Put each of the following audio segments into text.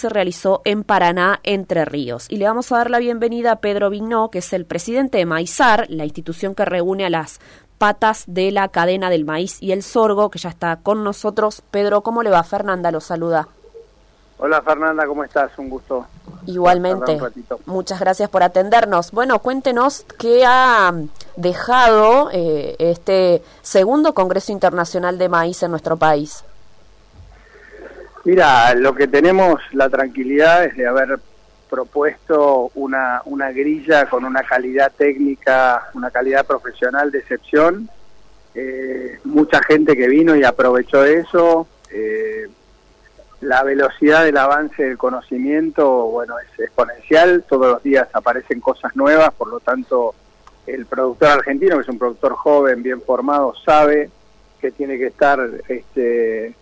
se realizó en Paraná, Entre Ríos. Y le vamos a dar la bienvenida a Pedro Vignó, que es el presidente de Maizar, la institución que reúne a las patas de la cadena del maíz y el sorgo, que ya está con nosotros. Pedro, ¿cómo le va? Fernanda lo saluda. Hola Fernanda, ¿cómo estás? Un gusto. Igualmente. Muchas gracias por atendernos. Bueno, cuéntenos qué ha dejado eh, este segundo Congreso Internacional de Maíz en nuestro país. Mira, lo que tenemos la tranquilidad es de haber propuesto una, una grilla con una calidad técnica, una calidad profesional de excepción. Eh, mucha gente que vino y aprovechó eso. Eh, la velocidad del avance del conocimiento, bueno, es exponencial. Todos los días aparecen cosas nuevas, por lo tanto, el productor argentino, que es un productor joven, bien formado, sabe que tiene que estar este,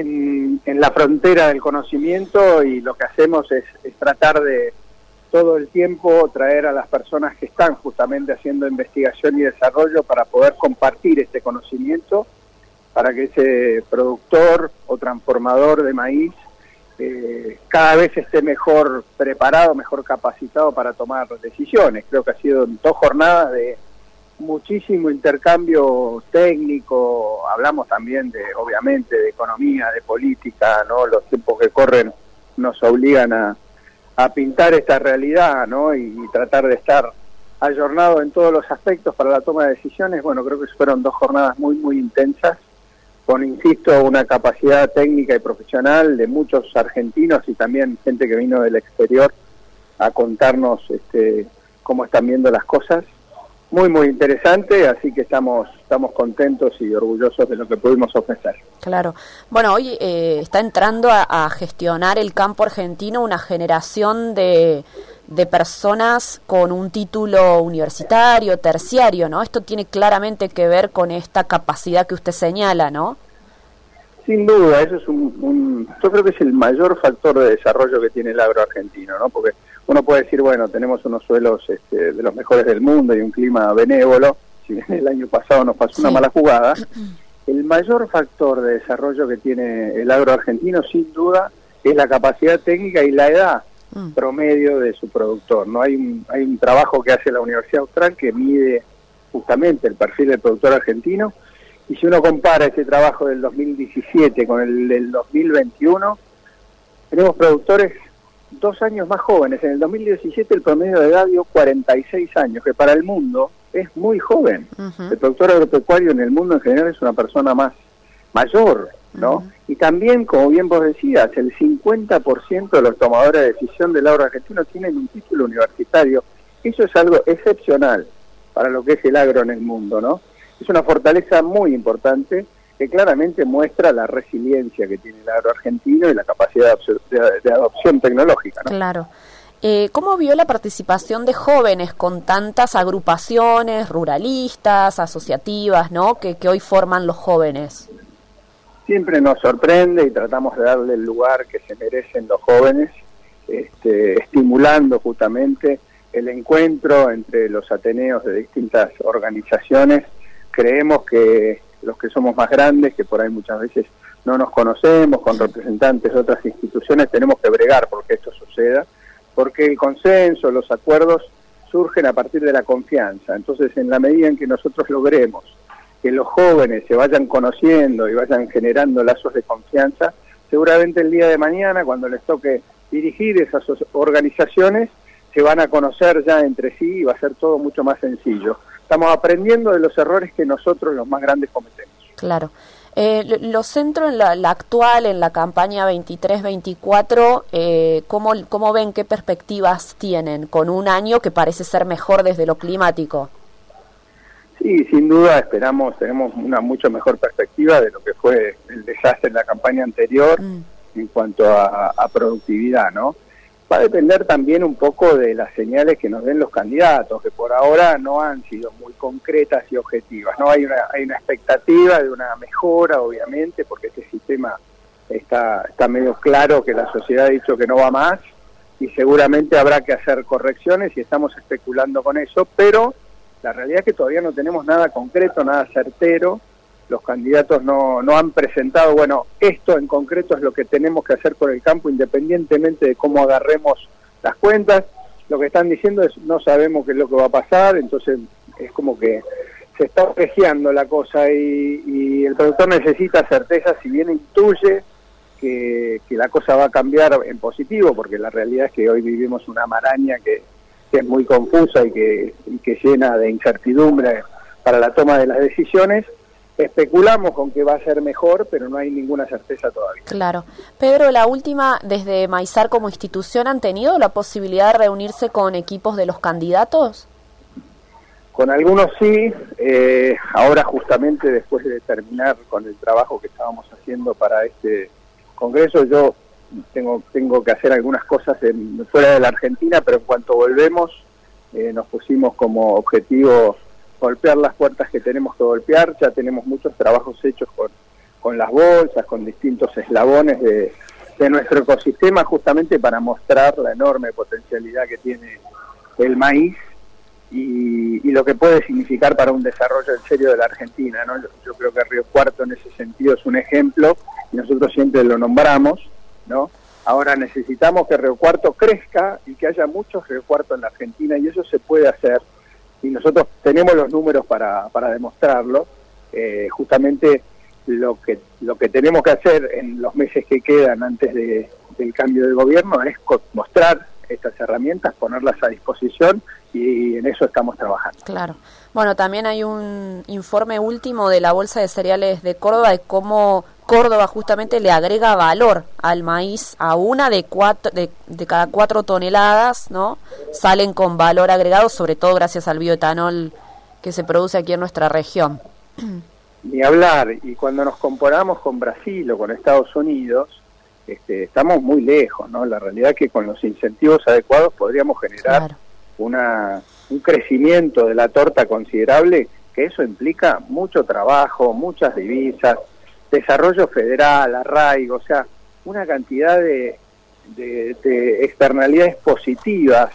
en, la frontera del conocimiento y lo que hacemos es, tratar de todo el tiempo traer a las personas que están justamente haciendo investigación y desarrollo para poder compartir este conocimiento, para que ese productor o transformador de maíz eh, cada vez esté mejor preparado, mejor capacitado para tomar decisiones. Creo que ha sido dos jornadas de muchísimo intercambio técnico, hablamos también de, obviamente, de economía, de política, ¿no? Los tiempos que corren nos obligan a, a pintar esta realidad, ¿no? Y, tratar de estar ayornado en todos los aspectos para la toma de decisiones. Bueno, creo que fueron dos jornadas muy, muy intensas, con, insisto, una capacidad técnica y profesional de muchos argentinos y también gente que vino del exterior a contarnos este, cómo están viendo las cosas muy, muy interesante, así que estamos, estamos contentos y orgullosos de lo que pudimos ofrecer. Claro. Bueno, hoy eh, está entrando a, gestionar el campo argentino una generación de, de personas con un título universitario, terciario, ¿no? Esto tiene claramente que ver con esta capacidad que usted señala, ¿no? Sin duda, eso es un, un, yo creo que es el mayor factor de desarrollo que tiene el agro argentino, ¿no? Porque uno puede decir, bueno, tenemos unos suelos este, de los mejores del mundo y un clima benévolo, si bien el año pasado nos pasó una mala jugada, el mayor factor de desarrollo que tiene el agro argentino, sin duda, es la capacidad técnica y la edad mm. promedio de su productor. No hay un, hay un trabajo que hace la Universidad Austral que mide justamente el perfil del productor argentino y si uno compara ese trabajo del 2017 con el del 2021, tenemos productores dos años más jóvenes. En el 2017 el promedio de edad dio 46 años, que para el mundo es muy joven. El productor agropecuario en el mundo en general es una persona más mayor, ¿no? Y también, como bien vos decías, el 50% de los tomadores de decisión del agro argentino tienen un título universitario. Eso es algo excepcional para lo que es el agro en el mundo, ¿no? Es una fortaleza muy importante que claramente muestra la resiliencia que tiene el agro argentino y la capacidad de, adopción tecnológica. Claro. Eh, ¿Cómo vio la participación de jóvenes con tantas agrupaciones ruralistas, asociativas, ¿no? que, hoy forman los jóvenes? Siempre nos sorprende y tratamos de darle el lugar que se merecen los jóvenes, este, estimulando justamente el encuentro entre los ateneos de distintas organizaciones. Creemos que los que somos más grandes, que por ahí muchas veces no nos conocemos, con representantes de otras instituciones, tenemos que bregar porque esto suceda, porque el consenso, los acuerdos surgen a partir de la confianza. Entonces, en la medida en que nosotros logremos que los jóvenes se vayan conociendo y vayan generando lazos de confianza, seguramente el día de mañana, cuando les toque dirigir esas organizaciones, se van a conocer ya entre sí y va a ser todo mucho más sencillo estamos aprendiendo de los errores que nosotros los más grandes cometemos. Claro. Eh, los centros en la, actual, en la campaña 23-24, eh, ¿cómo, ¿cómo ven qué perspectivas tienen con un año que parece ser mejor desde lo climático? Sí, sin duda esperamos, tenemos una mucho mejor perspectiva de lo que fue el desastre en la campaña anterior mm. en cuanto a, a productividad, ¿no? Va a depender también un poco de las señales que nos den los candidatos, que por ahora no han sido muy concretas y objetivas. No hay una, hay una expectativa de una mejora, obviamente, porque este sistema está, está medio claro que la sociedad ha dicho que no va más y seguramente habrá que hacer correcciones y estamos especulando con eso, pero la realidad es que todavía no tenemos nada concreto, nada certero los candidatos no, no han presentado, bueno, esto en concreto es lo que tenemos que hacer con el campo, independientemente de cómo agarremos las cuentas. Lo que están diciendo es no sabemos qué es lo que va a pasar, entonces es como que se está apreciando la cosa y, y el productor necesita certeza, si bien intuye que, que, la cosa va a cambiar en positivo, porque la realidad es que hoy vivimos una maraña que, que es muy confusa y que, y que llena de incertidumbre para la toma de las decisiones, especulamos con que va a ser mejor, pero no hay ninguna certeza todavía. Claro. Pedro, la última, desde Maizar como institución, ¿han tenido la posibilidad de reunirse con equipos de los candidatos? Con algunos sí, eh, ahora justamente después de terminar con el trabajo que estábamos haciendo para este Congreso, yo tengo, tengo que hacer algunas cosas en, fuera de la Argentina, pero en cuanto volvemos eh, nos pusimos como objetivo golpear las puertas que tenemos que golpear, ya tenemos muchos trabajos hechos con, con las bolsas, con distintos eslabones de, de nuestro ecosistema, justamente para mostrar la enorme potencialidad que tiene el maíz y, lo que puede significar para un desarrollo en serio de la Argentina. ¿no? Yo, yo, creo que Río Cuarto en ese sentido es un ejemplo y nosotros siempre lo nombramos. ¿no? Ahora necesitamos que Río Cuarto crezca y que haya muchos Río Cuarto en la Argentina y eso se puede hacer y nosotros tenemos los números para, para demostrarlo. Eh, justamente lo que, lo que tenemos que hacer en los meses que quedan antes de, del cambio de gobierno es mostrar estas herramientas, ponerlas a disposición y en eso estamos trabajando. Claro. Bueno, también hay un informe último de la Bolsa de Cereales de Córdoba de cómo Córdoba justamente le agrega valor al maíz a una de, cuatro, de, de, cada cuatro toneladas, ¿no? Salen con valor agregado, sobre todo gracias al bioetanol que se produce aquí en nuestra región. Ni hablar, y cuando nos comparamos con Brasil o con Estados Unidos, este, estamos muy lejos, ¿no? La realidad es que con los incentivos adecuados podríamos generar claro. una, un crecimiento de la torta considerable, que eso implica mucho trabajo, muchas divisas, desarrollo federal, arraigo, o sea, una cantidad de, de, de externalidades positivas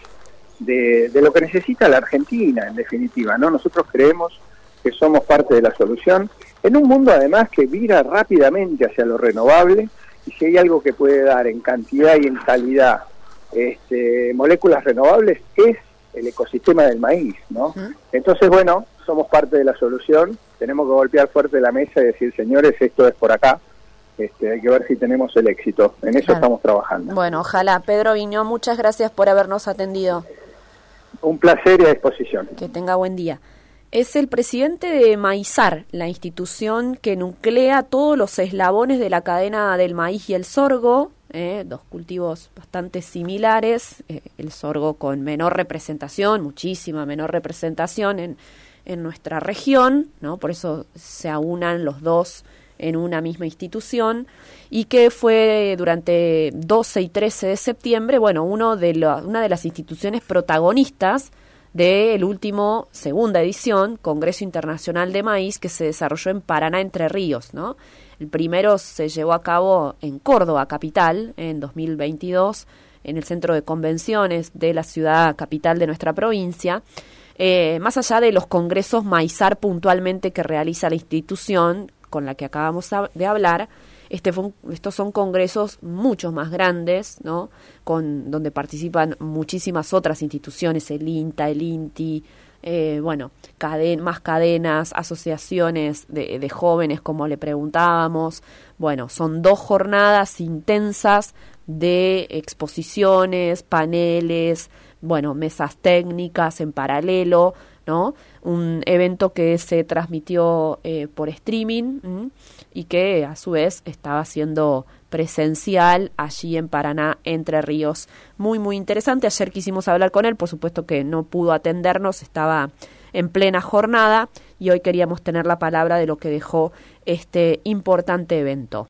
de, de, lo que necesita la Argentina, en definitiva, ¿no? Nosotros creemos que somos parte de la solución, en un mundo además que vira rápidamente hacia lo renovable, y si hay algo que puede dar en cantidad y en calidad este, moléculas renovables, es el ecosistema del maíz, ¿no? Entonces, bueno, somos parte de la solución, tenemos que golpear fuerte la mesa y decir, señores, esto es por acá, este, hay que ver si tenemos el éxito, en eso claro. estamos trabajando. Bueno, ojalá. Pedro Viñó, muchas gracias por habernos atendido. Un placer y a disposición. Que tenga buen día. Es el presidente de Maizar, la institución que nuclea todos los eslabones de la cadena del maíz y el sorgo, eh, dos cultivos bastante similares, eh, el sorgo con menor representación, muchísima menor representación en, en nuestra región, ¿no? por eso se aunan los dos en una misma institución y que fue durante 12 y 13 de septiembre, bueno, uno de lo, una de las instituciones protagonistas del último segunda edición Congreso Internacional de Maíz que se desarrolló en Paraná Entre Ríos, ¿no? El primero se llevó a cabo en Córdoba capital en 2022 en el centro de convenciones de la ciudad capital de nuestra provincia. Eh, más allá de los congresos maizar puntualmente que realiza la institución con la que acabamos de hablar, este estos son congresos mucho más grandes, ¿no? Con, donde participan muchísimas otras instituciones, el INTA, el INTI, eh, bueno, más cadenas, asociaciones de jóvenes, como le preguntábamos. Bueno, son dos jornadas intensas de exposiciones, paneles, bueno, mesas técnicas en paralelo, ¿no? Un evento que se transmitió eh, por streaming y que a su vez estaba siendo presencial allí en Paraná, Entre Ríos. Muy, muy interesante. Ayer quisimos hablar con él, por supuesto que no pudo atendernos, estaba en plena jornada y hoy queríamos tener la palabra de lo que dejó este importante evento.